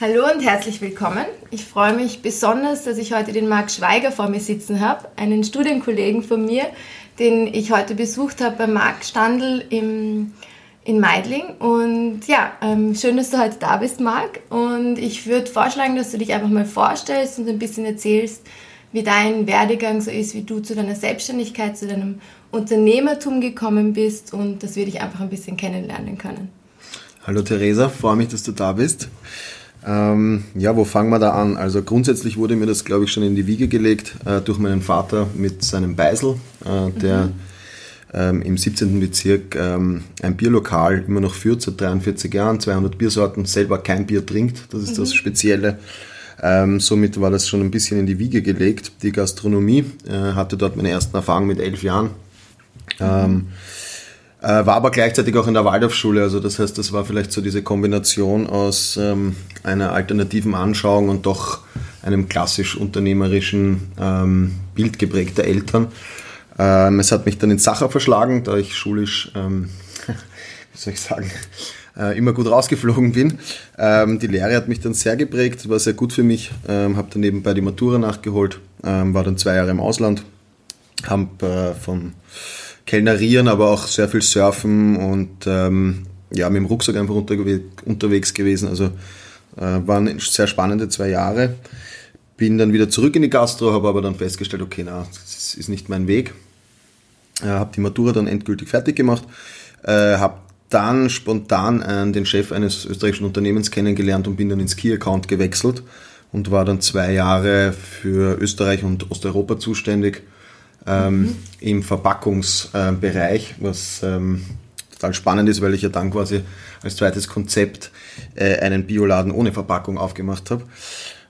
Hallo und herzlich willkommen. Ich freue mich besonders, dass ich heute den Marc Schweiger vor mir sitzen habe, einen Studienkollegen von mir, den ich heute besucht habe bei Marc Standl im, in Meidling. Und ja, ähm, schön, dass du heute da bist, Marc. Und ich würde vorschlagen, dass du dich einfach mal vorstellst und ein bisschen erzählst, wie dein Werdegang so ist, wie du zu deiner Selbstständigkeit, zu deinem Unternehmertum gekommen bist und dass wir dich einfach ein bisschen kennenlernen können. Hallo Theresa, freue mich, dass du da bist. Ähm, ja, wo fangen wir da an? Also grundsätzlich wurde mir das, glaube ich, schon in die Wiege gelegt äh, durch meinen Vater mit seinem Beisel, äh, der mhm. ähm, im 17. Bezirk ähm, ein Bierlokal immer noch führt, seit 43 Jahren, 200 Biersorten, selber kein Bier trinkt, das ist mhm. das Spezielle. Ähm, somit war das schon ein bisschen in die Wiege gelegt. Die Gastronomie äh, hatte dort meine ersten Erfahrungen mit elf Jahren. Mhm äh, war aber gleichzeitig auch in der Waldorfschule, also das heißt, das war vielleicht so diese Kombination aus ähm, einer alternativen Anschauung und doch einem klassisch unternehmerischen ähm, Bild geprägter Eltern. Ähm, es hat mich dann in Sacher verschlagen, da ich schulisch, ähm, wie soll ich sagen, äh, immer gut rausgeflogen bin. Ähm, die Lehre hat mich dann sehr geprägt, war sehr gut für mich, ähm, habe dann nebenbei die Matura nachgeholt, ähm, war dann zwei Jahre im Ausland, habe äh, von Kellnerieren, aber auch sehr viel Surfen und ähm, ja, mit dem Rucksack einfach unterwe unterwegs gewesen. Also äh, waren sehr spannende zwei Jahre. Bin dann wieder zurück in die Gastro, habe aber dann festgestellt, okay, na, das ist nicht mein Weg. Äh, habe die Matura dann endgültig fertig gemacht. Äh, habe dann spontan äh, den Chef eines österreichischen Unternehmens kennengelernt und bin dann ins Key-Account gewechselt und war dann zwei Jahre für Österreich und Osteuropa zuständig ähm, mhm. im Verpackungsbereich, was ähm, total spannend ist, weil ich ja dann quasi als zweites Konzept äh, einen Bioladen ohne Verpackung aufgemacht habe.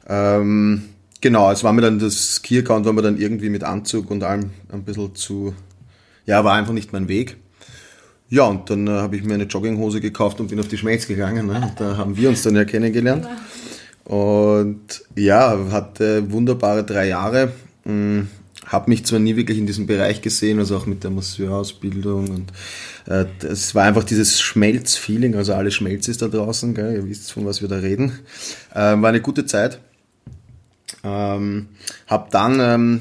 Ähm, genau, es war mir dann das Key-Account, war mir dann irgendwie mit Anzug und allem ein bisschen zu, ja, war einfach nicht mein Weg. Ja, und dann äh, habe ich mir eine Jogginghose gekauft und bin auf die Schmelz gegangen. Ne? Da haben wir uns dann ja kennengelernt. Und ja, hatte wunderbare drei Jahre. Habe mich zwar nie wirklich in diesem Bereich gesehen, also auch mit der Masseurausbildung und äh, es war einfach dieses Schmelz-Feeling, also alles Schmelz ist da draußen, gell? ihr wisst, von was wir da reden. Äh, war eine gute Zeit. Ähm, habe dann ähm,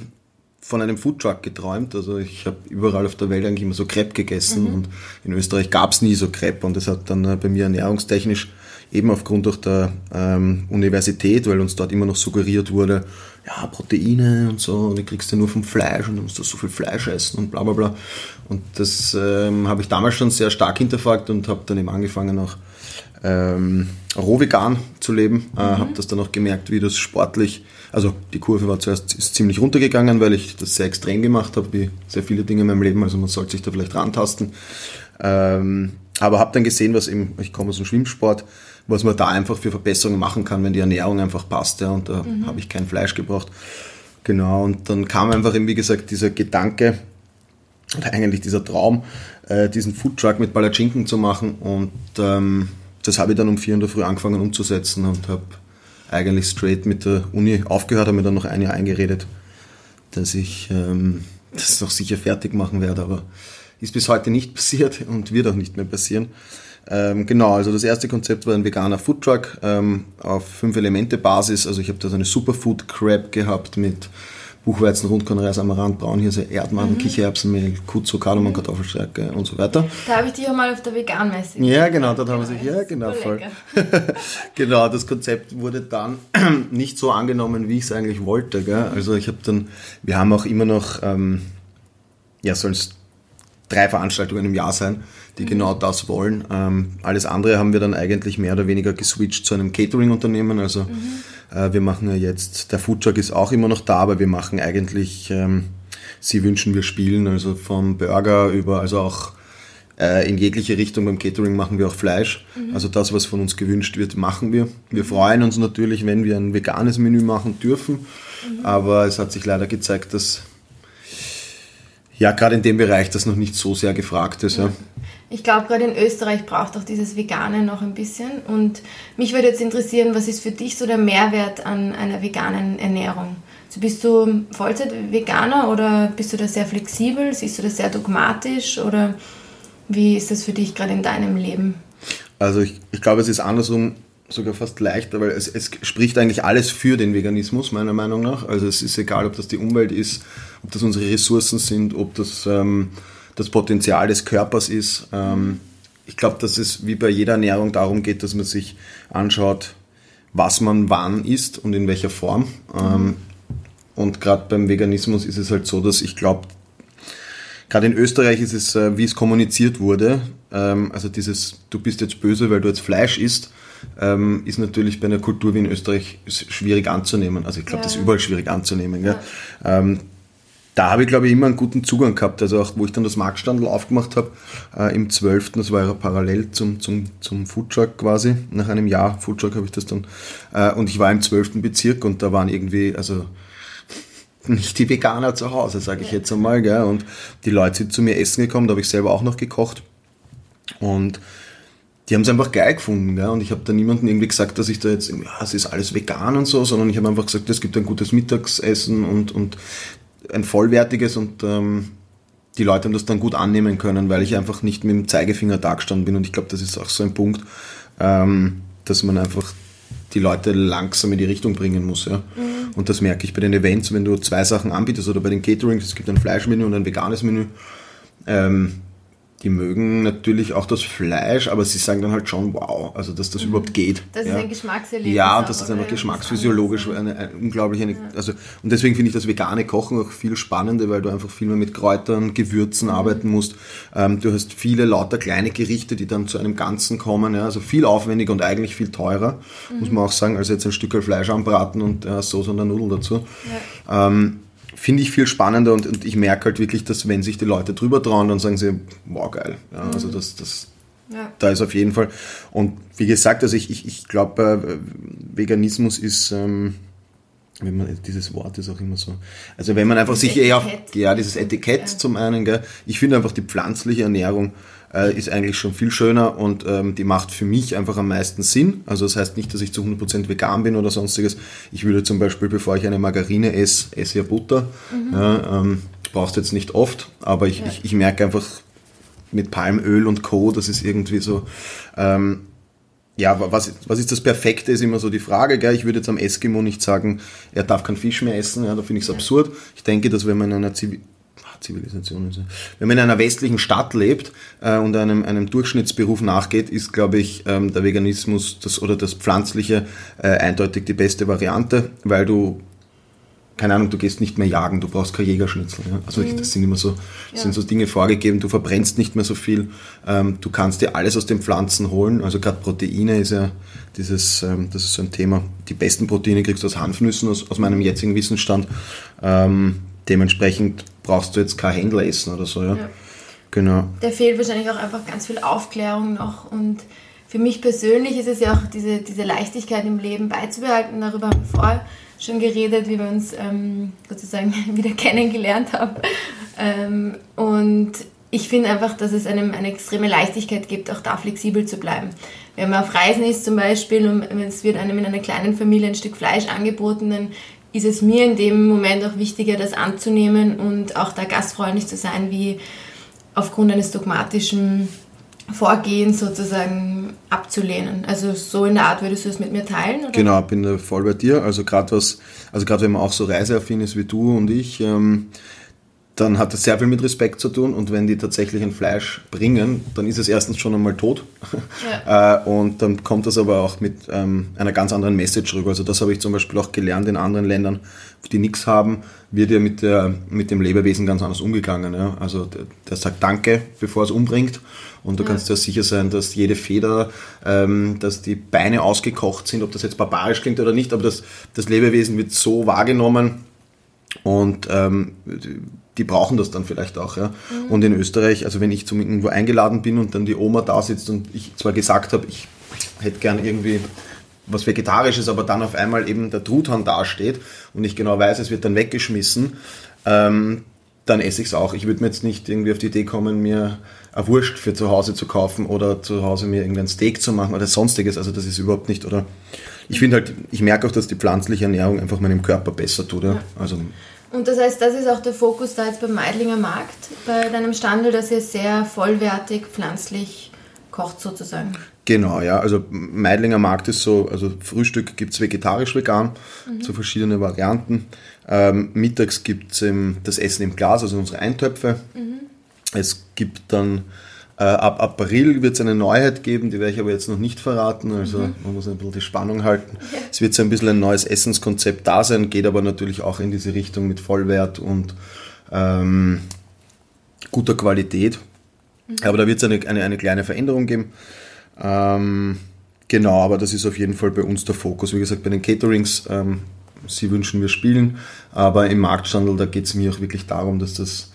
von einem Foodtruck geträumt, also ich habe überall auf der Welt eigentlich immer so Crepe gegessen mhm. und in Österreich gab es nie so Crepe und das hat dann äh, bei mir ernährungstechnisch eben aufgrund auch der ähm, Universität, weil uns dort immer noch suggeriert wurde, ja, Proteine und so, und die kriegst du nur vom Fleisch und du musst so viel Fleisch essen und bla bla bla. Und das ähm, habe ich damals schon sehr stark hinterfragt und habe dann eben angefangen auch ähm, rohvegan zu leben. Äh, mhm. habe das dann auch gemerkt, wie das sportlich, also die Kurve war zuerst ist ziemlich runtergegangen, weil ich das sehr extrem gemacht habe, wie sehr viele Dinge in meinem Leben, also man sollte sich da vielleicht rantasten. Ähm, aber habe dann gesehen, was eben, ich komme aus dem Schwimmsport, was man da einfach für Verbesserungen machen kann, wenn die Ernährung einfach passt. Ja, und da mhm. habe ich kein Fleisch gebraucht. Genau, und dann kam einfach eben, wie gesagt, dieser Gedanke, oder eigentlich dieser Traum, äh, diesen Foodtruck mit Palatschinken zu machen. Und ähm, das habe ich dann um vier in der Früh angefangen umzusetzen und habe eigentlich straight mit der Uni aufgehört, habe mir dann noch ein Jahr eingeredet, dass ich ähm, das noch sicher fertig machen werde, aber ist bis heute nicht passiert und wird auch nicht mehr passieren. Ähm, genau, also das erste Konzept war ein veganer Foodtruck ähm, auf fünf Elemente Basis. Also ich habe da so eine Superfood Crab gehabt mit Buchweizen, Rundkornreis, Amaranth, Braunhirse, Erdmann, mhm. Kichererbsenmehl, Kutzo, Kardamom, mhm. Kartoffelstärke und so weiter. Da habe ich dich auch mal auf der Veganmesse Ja, genau, dort haben wir sich, ja, genau, voll. genau, das Konzept wurde dann nicht so angenommen, wie ich es eigentlich wollte. Gell? Also ich habe dann, wir haben auch immer noch, ähm, ja, soll es drei Veranstaltungen im Jahr sein die genau das wollen. Ähm, alles andere haben wir dann eigentlich mehr oder weniger geswitcht zu einem Catering-Unternehmen. Also mhm. äh, wir machen ja jetzt, der Foodtruck ist auch immer noch da, aber wir machen eigentlich, ähm, Sie wünschen wir spielen, also vom Burger über, also auch äh, in jegliche Richtung beim Catering machen wir auch Fleisch. Mhm. Also das, was von uns gewünscht wird, machen wir. Wir freuen uns natürlich, wenn wir ein veganes Menü machen dürfen, mhm. aber es hat sich leider gezeigt, dass ja, gerade in dem Bereich, das noch nicht so sehr gefragt ist. Ja. Ich glaube, gerade in Österreich braucht auch dieses Vegane noch ein bisschen. Und mich würde jetzt interessieren, was ist für dich so der Mehrwert an einer veganen Ernährung? Also bist du Vollzeit-Veganer oder bist du da sehr flexibel? Siehst du das sehr dogmatisch oder wie ist das für dich gerade in deinem Leben? Also ich, ich glaube, es ist andersrum sogar fast leichter, weil es, es spricht eigentlich alles für den Veganismus, meiner Meinung nach. Also es ist egal, ob das die Umwelt ist, ob das unsere Ressourcen sind, ob das ähm, das Potenzial des Körpers ist. Ähm, ich glaube, dass es wie bei jeder Ernährung darum geht, dass man sich anschaut, was man wann isst und in welcher Form. Ähm, und gerade beim Veganismus ist es halt so, dass ich glaube, gerade in Österreich ist es, äh, wie es kommuniziert wurde, ähm, also dieses, du bist jetzt böse, weil du jetzt Fleisch isst, ähm, ist natürlich bei einer Kultur wie in Österreich schwierig anzunehmen. Also ich glaube, ja. das ist überall schwierig anzunehmen. Ja. Ähm, da habe ich, glaube ich, immer einen guten Zugang gehabt. Also auch, wo ich dann das Marktstandel aufgemacht habe, äh, im 12., das war ja parallel zum, zum, zum Foodtruck quasi. Nach einem Jahr Foodtruck habe ich das dann. Äh, und ich war im 12. Bezirk und da waren irgendwie, also nicht die Veganer zu Hause, sage ich jetzt einmal. Gell? Und die Leute sind zu mir essen gekommen, da habe ich selber auch noch gekocht. Und die haben es einfach geil gefunden. Gell? Und ich habe da niemandem irgendwie gesagt, dass ich da jetzt, ja, es ist alles vegan und so, sondern ich habe einfach gesagt, es gibt ein gutes Mittagsessen und, und ein vollwertiges und ähm, die Leute haben das dann gut annehmen können, weil ich einfach nicht mit dem Zeigefinger da gestanden bin. Und ich glaube, das ist auch so ein Punkt, ähm, dass man einfach die Leute langsam in die Richtung bringen muss. Ja? Mhm. Und das merke ich bei den Events, wenn du zwei Sachen anbietest oder bei den Caterings, es gibt ein Fleischmenü und ein veganes Menü. Ähm, die mögen natürlich auch das Fleisch, aber sie sagen dann halt schon, wow, also dass das mhm. überhaupt geht. Das ja. ist ein Geschmackserlebnis. Ja, und das ist einfach geschmacksphysiologisch eine, eine unglaubliche, ja. also und deswegen finde ich das vegane Kochen auch viel spannender, weil du einfach viel mehr mit Kräutern, Gewürzen mhm. arbeiten musst. Ähm, du hast viele lauter kleine Gerichte, die dann zu einem Ganzen kommen, ja, also viel aufwendiger und eigentlich viel teurer, mhm. muss man auch sagen, als jetzt ein Stück Fleisch anbraten und äh, Soße und eine Nudel dazu. Ja. Ähm, finde ich viel spannender und, und, ich merke halt wirklich, dass wenn sich die Leute drüber trauen, dann sagen sie, wow, geil. Ja, also mhm. das, das, ja. da ist auf jeden Fall. Und wie gesagt, also ich, ich, ich glaube, äh, Veganismus ist, ähm, wenn man, dieses Wort ist auch immer so. Also wenn man einfach sich eher auf, ja, dieses Etikett ja. zum einen, gell, ich finde einfach die pflanzliche Ernährung äh, ist eigentlich schon viel schöner und ähm, die macht für mich einfach am meisten Sinn. Also das heißt nicht, dass ich zu 100% vegan bin oder sonstiges. Ich würde zum Beispiel, bevor ich eine Margarine esse, esse ja Butter. Mhm. Ja, ähm, brauchst jetzt nicht oft, aber ich, ja. ich, ich merke einfach mit Palmöl und Co., das ist irgendwie so... Ähm, ja, was, was ist das Perfekte, ist immer so die Frage. Gell? Ich würde jetzt am Eskimo nicht sagen, er darf keinen Fisch mehr essen, ja, da finde ich es absurd. Ich denke, dass wenn man in einer Zivilisation. Wenn man in einer westlichen Stadt lebt äh, und einem, einem Durchschnittsberuf nachgeht, ist, glaube ich, ähm, der Veganismus das, oder das Pflanzliche äh, eindeutig die beste Variante, weil du keine Ahnung, du gehst nicht mehr jagen, du brauchst kein Jägerschnitzel. Ja? Also mhm. das sind immer so, ja. sind so Dinge vorgegeben, du verbrennst nicht mehr so viel, ähm, du kannst dir alles aus den Pflanzen holen, also gerade Proteine ist ja dieses, ähm, das ist so ein Thema, die besten Proteine kriegst du aus Hanfnüssen, aus, aus meinem jetzigen Wissensstand. Ähm, dementsprechend brauchst du jetzt kein Händler essen oder so, ja. ja. Genau. Da fehlt wahrscheinlich auch einfach ganz viel Aufklärung noch und für mich persönlich ist es ja auch diese, diese Leichtigkeit im Leben beizubehalten. Darüber haben wir vorher schon geredet, wie wir uns ähm, sozusagen wieder kennengelernt haben. Ähm, und ich finde einfach, dass es einem eine extreme Leichtigkeit gibt, auch da flexibel zu bleiben. Wenn man auf Reisen ist zum Beispiel und es wird einem in einer kleinen Familie ein Stück Fleisch angeboten, dann ist es mir in dem Moment auch wichtiger, das anzunehmen und auch da gastfreundlich zu sein, wie aufgrund eines dogmatischen Vorgehens sozusagen abzulehnen. Also so in der Art würdest du es mit mir teilen? Oder? Genau, bin voll bei dir. Also gerade was, also gerade wenn man auch so reiseaffin ist wie du und ich, ähm, dann hat das sehr viel mit Respekt zu tun und wenn die tatsächlich ein Fleisch bringen, dann ist es erstens schon einmal tot ja. Äh, und dann kommt das aber auch mit ähm, einer ganz anderen Message rüber. Also das habe ich zum Beispiel auch gelernt in anderen Ländern, die nichts haben, wird ja mit, der, mit dem Lebewesen ganz anders umgegangen. Ja? Also der, der, sagt Danke, bevor es umbringt und du ja. kannst ja sicher sein, dass jede Feder, ähm, dass die Beine ausgekocht sind, ob das jetzt barbarisch klingt oder nicht, aber das, das Lebewesen wird so wahrgenommen, und ähm, die brauchen das dann vielleicht auch. Ja. Mhm. Und in Österreich, also wenn ich zum irgendwo eingeladen bin und dann die Oma da sitzt und ich zwar gesagt habe, ich hätte gern irgendwie was Vegetarisches, aber dann auf einmal eben der Truthahn dasteht und ich genau weiß, es wird dann weggeschmissen, ähm, dann esse ich es auch. Ich würde mir jetzt nicht irgendwie auf die Idee kommen, mir eine Wurst für zu Hause zu kaufen oder zu Hause mir irgendein Steak zu machen oder sonstiges. Also das ist überhaupt nicht, oder ich finde halt, ich merke auch, dass die pflanzliche Ernährung einfach meinem Körper besser tut. Ja. Also, und das heißt, das ist auch der Fokus da jetzt beim Meidlinger Markt, bei deinem Standel, dass ihr sehr vollwertig pflanzlich kocht sozusagen. Genau, ja. Also Meidlinger Markt ist so, also Frühstück gibt es vegetarisch-vegan, mhm. so verschiedene Varianten. Ähm, mittags gibt es das Essen im Glas, also unsere Eintöpfe. Mhm. Es gibt dann äh, ab April wird es eine Neuheit geben, die werde ich aber jetzt noch nicht verraten. Also mhm. man muss ein bisschen die Spannung halten. Ja. Es wird so ein bisschen ein neues Essenskonzept da sein, geht aber natürlich auch in diese Richtung mit Vollwert und ähm, guter Qualität. Mhm. Aber da wird es eine, eine, eine, kleine Veränderung geben. Ähm, genau, aber das ist auf jeden Fall bei uns der Fokus. Wie gesagt, bei den Caterings, ähm, sie wünschen wir spielen, aber im Marktstandel, da geht es mir auch wirklich darum, dass das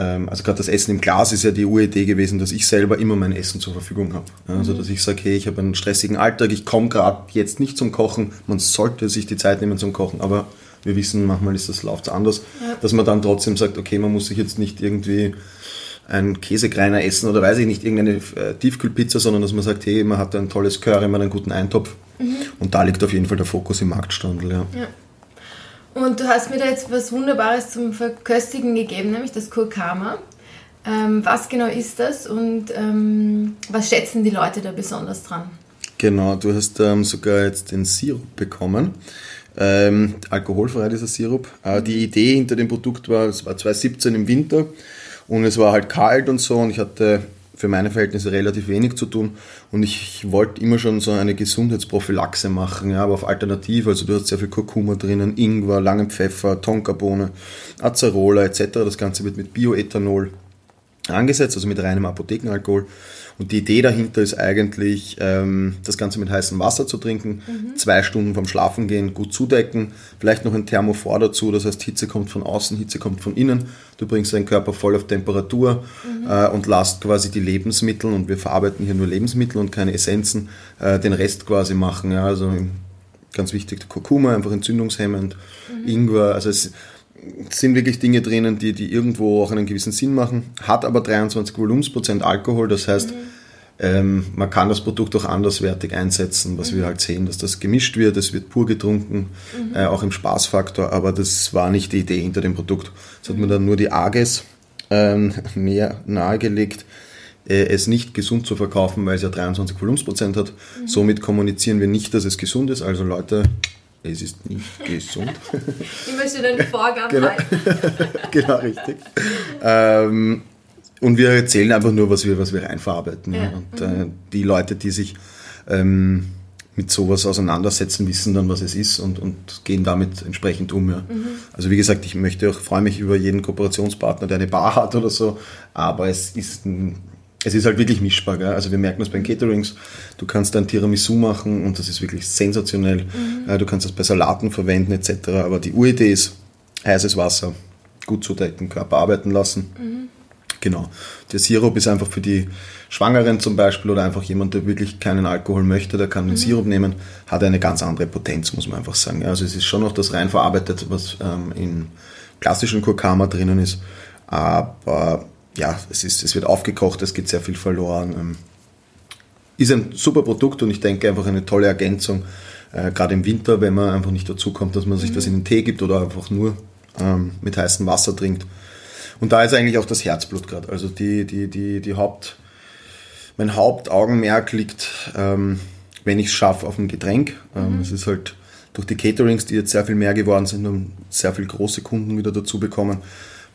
also gerade das Essen im Glas ist ja die Uridee gewesen, dass ich selber immer mein Essen zur Verfügung habe. Also dass ich sage, hey, ich habe einen stressigen Alltag, ich komme gerade jetzt nicht zum Kochen, man sollte sich die Zeit nehmen zum Kochen, aber wir wissen, manchmal ist das läuft anders, ja. dass man dann trotzdem sagt, okay, man muss sich jetzt nicht irgendwie ein Käsekreiner essen oder weiß ich nicht, irgendeine äh, Tiefkühlpizza, sondern dass man sagt, hey, man hat ein tolles Curry, man hat einen guten Eintopf. Mhm. Und da liegt auf jeden Fall der Fokus im Marktstandel. Ja. ja. Und du hast mir da jetzt was Wunderbares zum Verköstigen gegeben, nämlich das Kurkama. Ähm, was genau ist das und ähm, was schätzen die Leute da besonders dran? Genau, du hast ähm, sogar jetzt den Sirup bekommen. Ähm, alkoholfrei dieser Sirup. Äh, die Idee hinter dem Produkt war, es war 2017 im Winter und es war halt kalt und so und ich hatte für meine Verhältnisse relativ wenig zu tun. Und ich, ich wollte immer schon so eine Gesundheitsprophylaxe machen, ja, aber auf Alternative. Also du hast sehr viel Kurkuma drinnen, Ingwer, langen Pfeffer, Tonkabohne, Acerola etc. Das Ganze wird mit Bioethanol angesetzt, also mit reinem Apothekenalkohol. Und die Idee dahinter ist eigentlich, ähm, das Ganze mit heißem Wasser zu trinken, mhm. zwei Stunden vom Schlafen gehen, gut zudecken, vielleicht noch ein Thermophor dazu, das heißt Hitze kommt von außen, Hitze kommt von innen. Du bringst deinen Körper voll auf Temperatur mhm. äh, und lasst quasi die Lebensmittel, und wir verarbeiten hier nur Lebensmittel und keine Essenzen, äh, den Rest quasi machen. Ja, also ganz wichtig, Kurkuma, einfach entzündungshemmend, mhm. Ingwer, also es sind wirklich Dinge drinnen, die, die irgendwo auch einen gewissen Sinn machen, hat aber 23 Volumensprozent Alkohol, das heißt, mhm. ähm, man kann das Produkt auch anderswertig einsetzen, was mhm. wir halt sehen, dass das gemischt wird, es wird pur getrunken, mhm. äh, auch im Spaßfaktor, aber das war nicht die Idee hinter dem Produkt. Das hat mir dann nur die AGES ähm, näher nahegelegt, äh, es nicht gesund zu verkaufen, weil es ja 23 Volumensprozent hat. Somit kommunizieren wir nicht, dass es gesund ist. Also Leute, es ist nicht gesund. Ich möchte den Vorgaben genau. halten. genau, richtig. Ähm, und wir erzählen einfach nur, was wir, was wir reinverarbeiten. Ja. Und äh, die Leute, die sich ähm, mit sowas auseinandersetzen, wissen dann, was es ist und, und gehen damit entsprechend um. Ja. Mhm. Also wie gesagt, ich möchte auch, freue mich über jeden Kooperationspartner, der eine Bar hat oder so, aber es ist ein es ist halt wirklich mischbar. Gell? Also wir merken das bei den Caterings. Du kannst ein Tiramisu machen und das ist wirklich sensationell. Mhm. Äh, du kannst das bei Salaten verwenden etc. Aber die Uridee ist heißes Wasser, gut zudecken, Körper arbeiten lassen. Mhm. Genau. Der Sirup ist einfach für die Schwangeren zum Beispiel oder einfach jemand, der wirklich keinen Alkohol möchte, der kann den mhm. Sirup nehmen, hat eine ganz andere Potenz, muss man einfach sagen. Also es ist schon noch das rein verarbeitet, was ähm, in klassischen Kurkama drinnen ist, aber ja, es, ist, es wird aufgekocht, es geht sehr viel verloren. Ähm, ist ein super Produkt und ich denke einfach eine tolle Ergänzung, äh, gerade im Winter, wenn man einfach nicht dazu kommt, dass man sich mhm. das in den Tee gibt oder einfach nur ähm, mit heißem Wasser trinkt. Und da ist eigentlich auch das Herzblut gerade. Also die, die, die, die Haupt, mein Hauptaugenmerk liegt, ähm, wenn ich es schaffe, auf ein Getränk. Ähm, mhm. Es ist halt durch die Caterings, die jetzt sehr viel mehr geworden sind und sehr viele große Kunden wieder dazu bekommen,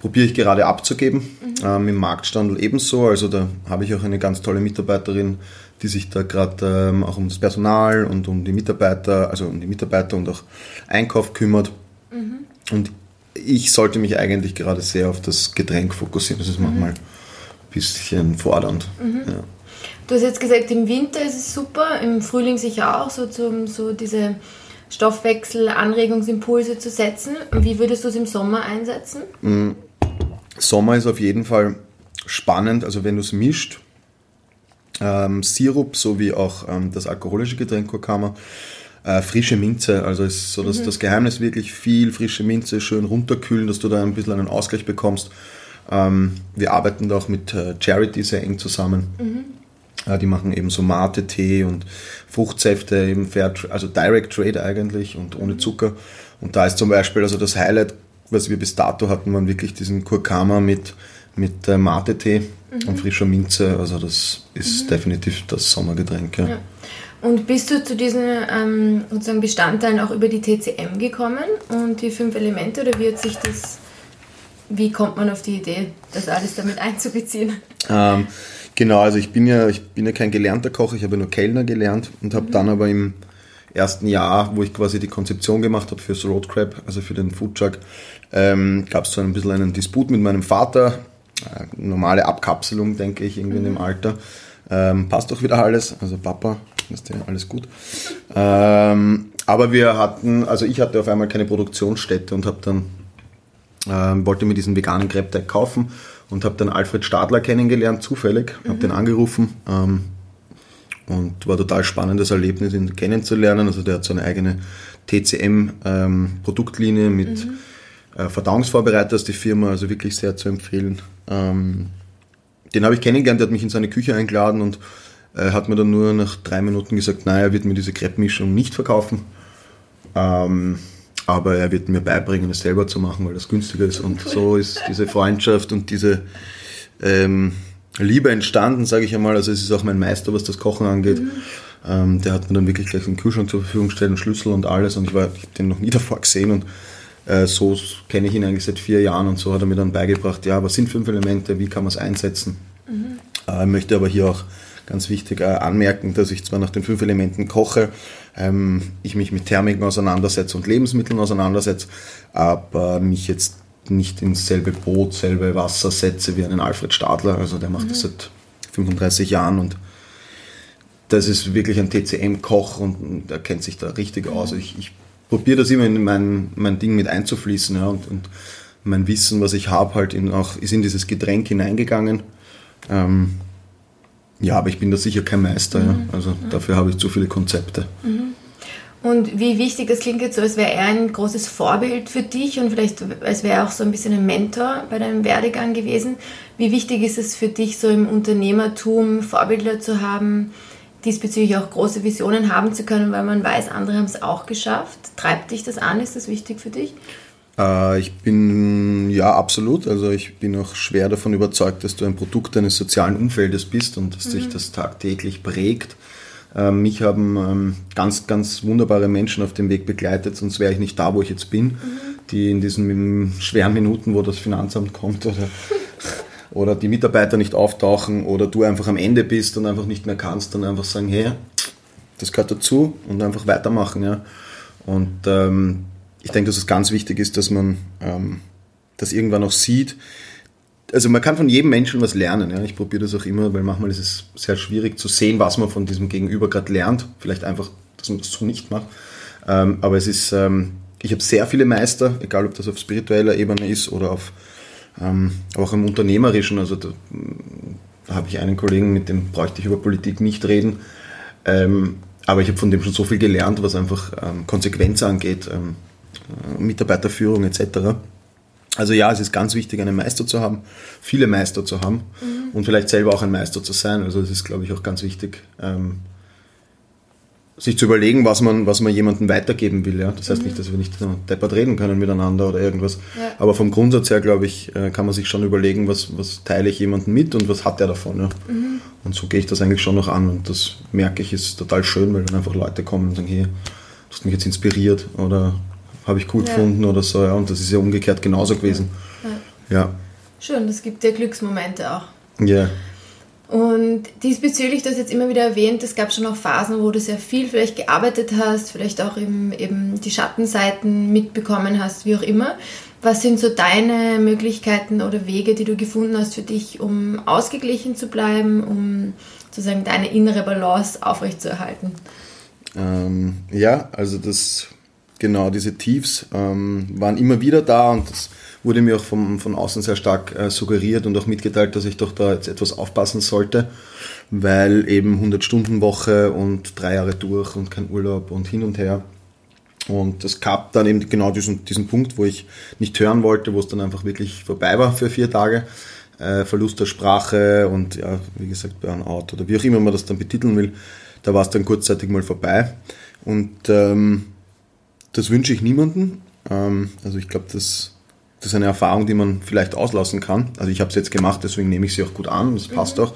probiere ich gerade abzugeben. Mhm. Ähm, Im Marktstandel ebenso. Also da habe ich auch eine ganz tolle Mitarbeiterin, die sich da gerade ähm, auch um das Personal und um die Mitarbeiter, also um die Mitarbeiter und auch Einkauf kümmert. Mhm. Und ich sollte mich eigentlich gerade sehr auf das Getränk fokussieren. Das ist mhm. manchmal ein bisschen fordernd. Mhm. Ja. Du hast jetzt gesagt, im Winter ist es super, im Frühling sicher auch, so, zum, so diese Stoffwechsel-Anregungsimpulse zu setzen. Wie würdest du es im Sommer einsetzen? Sommer ist auf jeden Fall spannend, also wenn du es mischt, ähm, Sirup sowie auch ähm, das alkoholische Getränk Kurkama, äh, frische Minze. Also ist so dass mhm. das Geheimnis wirklich viel frische Minze, schön runterkühlen, dass du da ein bisschen einen Ausgleich bekommst. Ähm, wir arbeiten da auch mit äh, Charity sehr eng zusammen. Mhm. Äh, die machen eben so Mate-Tee und Fruchtsäfte, eben Fair, also Direct Trade eigentlich und ohne mhm. Zucker. Und da ist zum Beispiel also das Highlight, was wir bis dato hatten, waren wirklich diesen Kurkama mit, mit äh, Mate-Tee mhm. und frischer Minze. Also das ist mhm. definitiv das Sommergetränk. Ja. ja. Und bist du zu diesen ähm, sozusagen Bestandteilen auch über die TCM gekommen und die fünf Elemente oder wie hat sich das, wie kommt man auf die Idee, das alles damit einzubeziehen? Ähm, genau, also ich bin ja, ich bin ja kein gelernter Koch, ich habe nur Kellner gelernt und habe mhm. dann aber im ersten Jahr, wo ich quasi die Konzeption gemacht habe fürs Road Crab, also für den Foodtruck, ähm, gab es so ein bisschen einen Disput mit meinem Vater. Äh, normale Abkapselung, denke ich, irgendwie mhm. in dem mhm. Alter. Ähm, passt doch wieder alles. Also Papa, ist ja alles gut. Ähm, aber wir hatten, also ich hatte auf einmal keine Produktionsstätte und habe dann ähm, wollte mir diesen veganen Crepe kaufen und habe dann Alfred Stadler kennengelernt, zufällig, mhm. habe den angerufen ähm, und war total spannendes Erlebnis, ihn kennenzulernen. Also der hat so eine eigene TCM-Produktlinie ähm, mit mhm. äh, Verdauungsvorbereiter ist die Firma, also wirklich sehr zu empfehlen. Ähm, den habe ich kennengelernt, der hat mich in seine Küche eingeladen und er hat mir dann nur nach drei Minuten gesagt, naja, er wird mir diese Crepe-Mischung nicht verkaufen. Ähm, aber er wird mir beibringen, es selber zu machen, weil das günstiger ist. Und so ist diese Freundschaft und diese ähm, Liebe entstanden, sage ich einmal. Also es ist auch mein Meister, was das Kochen angeht. Mhm. Ähm, der hat mir dann wirklich gleich einen Kühlschrank zur Verfügung gestellt, einen Schlüssel und alles. Und ich, ich habe den noch nie davor gesehen. Und äh, so kenne ich ihn eigentlich seit vier Jahren. Und so hat er mir dann beigebracht, ja, was sind fünf Elemente, wie kann man es einsetzen. Mhm. Äh, möchte aber hier auch ganz wichtig äh, anmerken, dass ich zwar nach den fünf Elementen koche, ähm, ich mich mit Thermiken auseinandersetze und Lebensmitteln auseinandersetze, aber mich jetzt nicht ins selbe Boot, selbe Wasser setze wie einen Alfred Stadler. Also der macht mhm. das seit 35 Jahren und das ist wirklich ein TCM-Koch und er kennt sich da richtig aus. Mhm. Ich, ich probiere das immer in mein, mein Ding mit einzufließen ja, und, und mein Wissen, was ich habe, halt in, auch, ist in dieses Getränk hineingegangen. Ähm, ja, aber ich bin da sicher kein Meister. Mhm. Ja. Also mhm. dafür habe ich zu viele Konzepte. Mhm. Und wie wichtig, das klingt jetzt so, als wäre er ein großes Vorbild für dich und vielleicht als wäre er auch so ein bisschen ein Mentor bei deinem Werdegang gewesen. Wie wichtig ist es für dich, so im Unternehmertum Vorbilder zu haben, diesbezüglich auch große Visionen haben zu können, weil man weiß, andere haben es auch geschafft? Treibt dich das an? Ist das wichtig für dich? Äh, ich bin, ja, absolut. Also ich bin auch schwer davon überzeugt, dass du ein Produkt eines sozialen Umfeldes bist und dass mhm. sich das tagtäglich prägt. Ähm, mich haben ähm, ganz, ganz wunderbare Menschen auf dem Weg begleitet, sonst wäre ich nicht da, wo ich jetzt bin. Mhm. Die in diesen schweren Minuten, wo das Finanzamt kommt oder, oder die Mitarbeiter nicht auftauchen oder du einfach am Ende bist und einfach nicht mehr kannst, dann einfach sagen, hey, das gehört dazu und einfach weitermachen. Ja. Und ähm, ich denke, dass es ganz wichtig ist, dass man ähm, das irgendwann auch sieht. Also man kann von jedem Menschen was lernen. Ja? Ich probiere das auch immer, weil manchmal ist es sehr schwierig zu sehen, was man von diesem Gegenüber gerade lernt. Vielleicht einfach, dass man das so nicht macht. Ähm, aber es ist, ähm, ich habe sehr viele Meister, egal ob das auf spiritueller Ebene ist oder auf ähm, auch im Unternehmerischen. Also da, da habe ich einen Kollegen, mit dem bräuchte ich über Politik nicht reden. Ähm, aber ich habe von dem schon so viel gelernt, was einfach ähm, Konsequenz angeht. Ähm, äh, Mitarbeiterführung etc. Also ja, es ist ganz wichtig, einen Meister zu haben, viele Meister zu haben mhm. und vielleicht selber auch ein Meister zu sein. Also es ist, glaube ich, auch ganz wichtig, ähm, sich zu überlegen, was man, was man jemandem weitergeben will. Ja? Das heißt mhm. nicht, dass wir nicht deppert reden können miteinander oder irgendwas. Ja. Aber vom Grundsatz her, glaube ich, äh, kann man sich schon überlegen, was, was teile ich jemandem mit und was hat er davon. Ja? Mhm. Und so gehe ich das eigentlich schon noch an und das merke ich, ist total schön, weil dann einfach Leute kommen und sagen, hey, du hast mich jetzt inspiriert oder habe ich cool ja. gefunden oder so. Ja. Und das ist ja umgekehrt genauso gewesen. Ja. ja. Schön, das gibt dir Glücksmomente auch. Ja. Und diesbezüglich, du hast jetzt immer wieder erwähnt, es gab schon auch Phasen, wo du sehr viel vielleicht gearbeitet hast, vielleicht auch eben, eben die Schattenseiten mitbekommen hast, wie auch immer. Was sind so deine Möglichkeiten oder Wege, die du gefunden hast für dich, um ausgeglichen zu bleiben, um sozusagen deine innere Balance aufrechtzuerhalten? Ähm, ja, also das genau, diese Tiefs ähm, waren immer wieder da und das wurde mir auch vom, von außen sehr stark äh, suggeriert und auch mitgeteilt, dass ich doch da jetzt etwas aufpassen sollte, weil eben 100-Stunden-Woche und drei Jahre durch und kein Urlaub und hin und her. Und es gab dann eben genau diesen, diesen Punkt, wo ich nicht hören wollte, wo es dann einfach wirklich vorbei war für vier Tage. Äh, Verlust der Sprache und ja, wie gesagt, Burnout oder wie auch immer man das dann betiteln will. Da war es dann kurzzeitig mal vorbei. Und ähm, das wünsche ich niemandem. Ähm, also ich glaube, das, das ist eine Erfahrung, die man vielleicht auslassen kann. Also ich habe es jetzt gemacht, deswegen nehme ich sie auch gut an, das passt mhm. auch.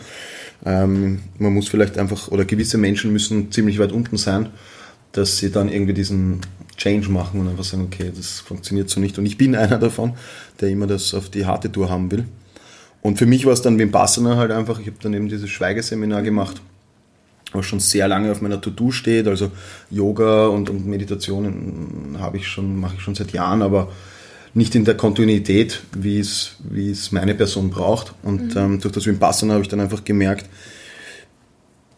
Ähm, man muss vielleicht einfach, oder gewisse Menschen müssen ziemlich weit unten sein, dass sie dann irgendwie diesen Change machen und einfach sagen, okay, das funktioniert so nicht. Und ich bin einer davon, der immer das auf die harte Tour haben will. Und für mich war es dann Vipassana halt einfach, ich habe dann eben dieses Schweigeseminar gemacht was schon sehr lange auf meiner To-Do steht. Also Yoga und, und Meditationen habe ich schon, mache ich schon seit Jahren, aber nicht in der Kontinuität, wie es, wie es meine Person braucht. Und mhm. ähm, durch das Vipassana habe ich dann einfach gemerkt,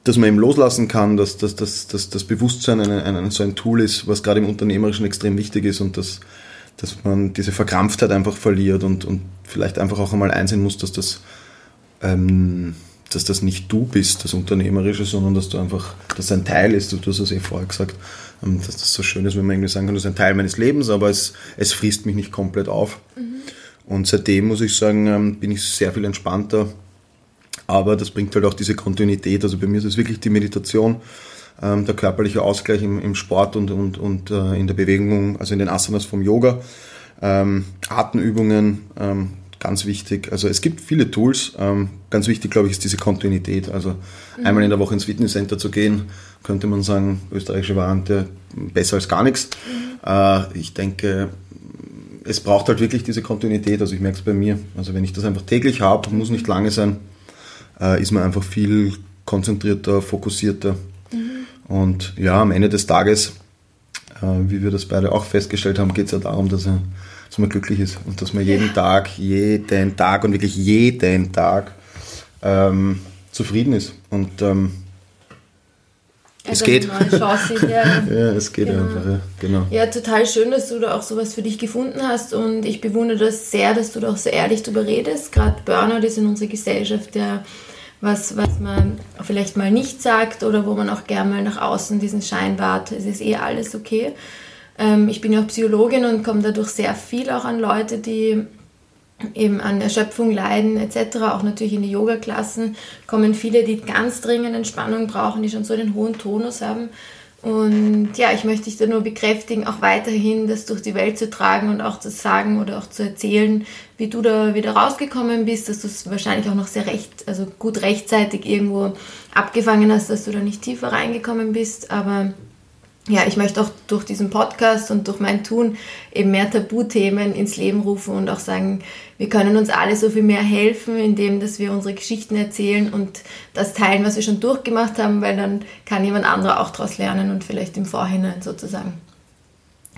dass man eben loslassen kann, dass, dass, dass, dass das Bewusstsein ein, ein, so ein Tool ist, was gerade im Unternehmerischen extrem wichtig ist und dass, dass man diese Verkrampftheit einfach verliert und, und vielleicht einfach auch einmal einsehen muss, dass das ähm, dass das nicht du bist, das Unternehmerische, sondern dass du einfach, dass das ein Teil ist, du hast es eh vorher gesagt, ähm, dass das so schön ist, wenn man irgendwie sagen kann, das ist ein Teil meines Lebens, aber es, es frisst mich nicht komplett auf. Mhm. Und seitdem muss ich sagen, ähm, bin ich sehr viel entspannter, aber das bringt halt auch diese Kontinuität, also bei mir ist es wirklich die Meditation, ähm, der körperliche Ausgleich im, im Sport und, und, und äh, in der Bewegung, also in den Asanas vom Yoga, Atemübungen, ganz wichtig. Also es gibt viele Tools. Ähm, ganz wichtig, glaube ich, ist diese Kontinuität. Also mhm. einmal in der Woche ins Fitnesscenter zu gehen, könnte man sagen, österreichische Variante besser als gar nichts. Mhm. Ich denke, es braucht halt wirklich diese Kontinuität. Also ich merke es bei mir. Also wenn ich das einfach täglich habe, muss nicht lange sein, äh, ist man einfach viel konzentrierter, fokussierter. Mhm. Und ja, am Ende des Tages, äh, wie wir das beide auch festgestellt haben, geht es ja darum, dass er dass man glücklich ist und dass man jeden. Tag, jeden Tag und wirklich jeden Tag ähm, zufrieden ist. Und ähm, es geht. Chance, ja. ja, es geht genau. einfach, ja, genau. Ja, total schön, dass du da auch sowas für dich gefunden hast und ich bewundere das sehr, dass du da auch so ehrlich drüber redest. Gerade Burnout ist in unserer Gesellschaft ja was, was man vielleicht mal nicht sagt oder wo man auch gerne mal nach außen diesen Schein wahrt, es ist eh alles okay. Ähm, ich bin ja auch Psychologin und komme dadurch sehr viel auch an Leute, die eben an Erschöpfung leiden etc. Auch natürlich in die Yoga-Klassen kommen viele, die ganz dringend Entspannung brauchen, die schon so einen hohen Tonus haben. Und ja, ich möchte dich da nur bekräftigen, auch weiterhin das durch die Welt zu tragen und auch zu sagen oder auch zu erzählen, wie du da wieder rausgekommen bist, dass du es wahrscheinlich auch noch sehr recht, also gut rechtzeitig irgendwo abgefangen hast, dass du da nicht tiefer reingekommen bist. Aber ja, ich möchte auch durch diesen Podcast und durch mein Tun eben mehr Tabuthemen ins Leben rufen und auch sagen, wir können uns alle so viel mehr helfen, indem dass wir unsere Geschichten erzählen und das teilen, was wir schon durchgemacht haben, weil dann kann jemand anderer auch daraus lernen und vielleicht im Vorhinein sozusagen.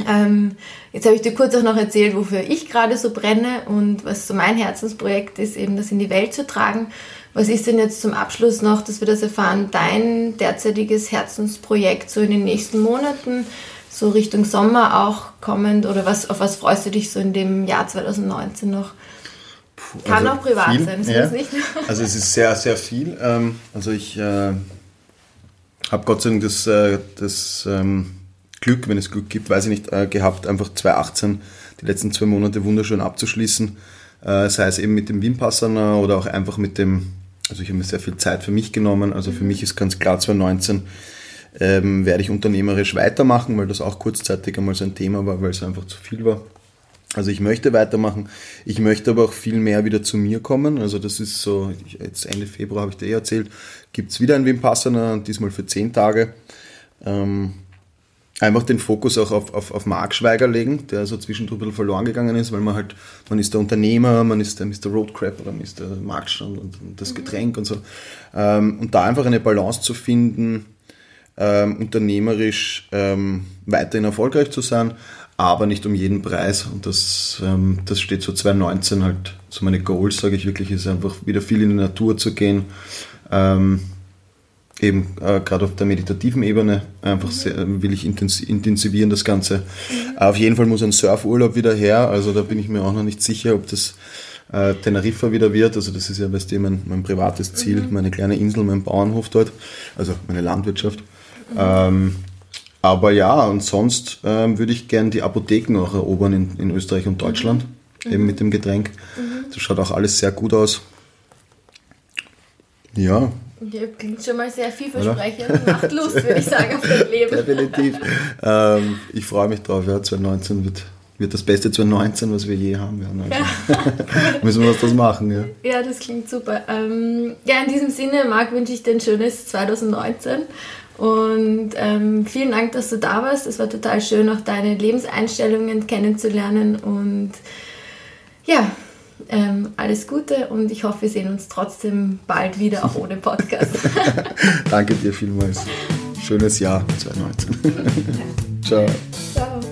Ähm, jetzt habe ich dir kurz auch noch erzählt, wofür ich gerade so brenne und was so mein Herzensprojekt ist, eben das in die Welt zu tragen. Was ist denn jetzt zum Abschluss noch, dass wir das erfahren, dein derzeitiges Herzensprojekt so in den nächsten Monaten, so Richtung Sommer auch kommend oder was, auf was freust du dich so in dem Jahr 2019 noch? Kann also auch privat viel, sein, das ja. Also es ist sehr, sehr viel. Ähm, also ich äh, habe Gott sei Dank das, äh, das ähm, Glück, wenn es Glück gibt, weiß ich nicht, äh, gehabt, einfach 2018 die letzten zwei Monate wunderschön abzuschließen. sei es eben mit dem Wimpassana oder auch einfach mit dem also ich habe mir sehr viel Zeit für mich genommen. Also für mich ist ganz klar 2019 ähm, werde ich unternehmerisch weitermachen, weil das auch kurzzeitig einmal so ein Thema war, weil es einfach zu viel war. Also ich möchte weitermachen. Ich möchte aber auch viel mehr wieder zu mir kommen. Also das ist so, jetzt Ende Februar habe ich dir eh erzählt, gibt es wieder ein Vimpassana, diesmal für zehn Tage. Ähm, einfach den Fokus auch auf, auf, auf Mark Schweiger legen, der so zwischendurch ein bisschen verloren gegangen ist, weil man halt, man ist der Unternehmer, man ist der Mr. Roadcrab oder Mr. Marktstand und, und das mhm. Getränk und so. Ähm, und da einfach eine Balance zu finden, ähm, unternehmerisch ähm, weiterhin erfolgreich zu sein, aber nicht um jeden Preis. Und das, ähm, das steht so 2019 halt, so meine Goals, sage ich wirklich, ist einfach wieder viel in die Natur zu gehen, ähm, eben äh, gerade auf der meditativen Ebene einfach sehr, will ich intensivieren das Ganze. Mhm. Auf jeden Fall muss ein Surfurlaub wieder her, also da bin ich mir auch noch nicht sicher, ob das äh, Teneriffa wieder wird. Also das ist ja weißt du, mein, mein privates Ziel, mhm. meine kleine Insel, mein Bauernhof dort, also meine Landwirtschaft. Mhm. Ähm, aber ja, und sonst ähm, würde ich gern die Apotheken auch erobern in, in Österreich und Deutschland, mhm. eben mit dem Getränk. Mhm. Das schaut auch alles sehr gut aus. Ja. Ja klingt schon mal sehr vielversprechend. Macht Lust, würde ich sagen, auf dein Leben. Definitiv. Ähm, ich freue mich drauf. Ja, 2019 wird, wird das beste 2019, was wir je haben werden. Also ja. müssen wir was das machen. Ja. ja, das klingt super. Ähm, ja, in diesem Sinne, Marc, wünsche ich dir ein schönes 2019. Und ähm, vielen Dank, dass du da warst. Es war total schön, auch deine Lebenseinstellungen kennenzulernen. Und ja, ähm, alles Gute und ich hoffe, wir sehen uns trotzdem bald wieder, auch ohne Podcast. Danke dir vielmals. Schönes Jahr 2019. Ciao. Ciao.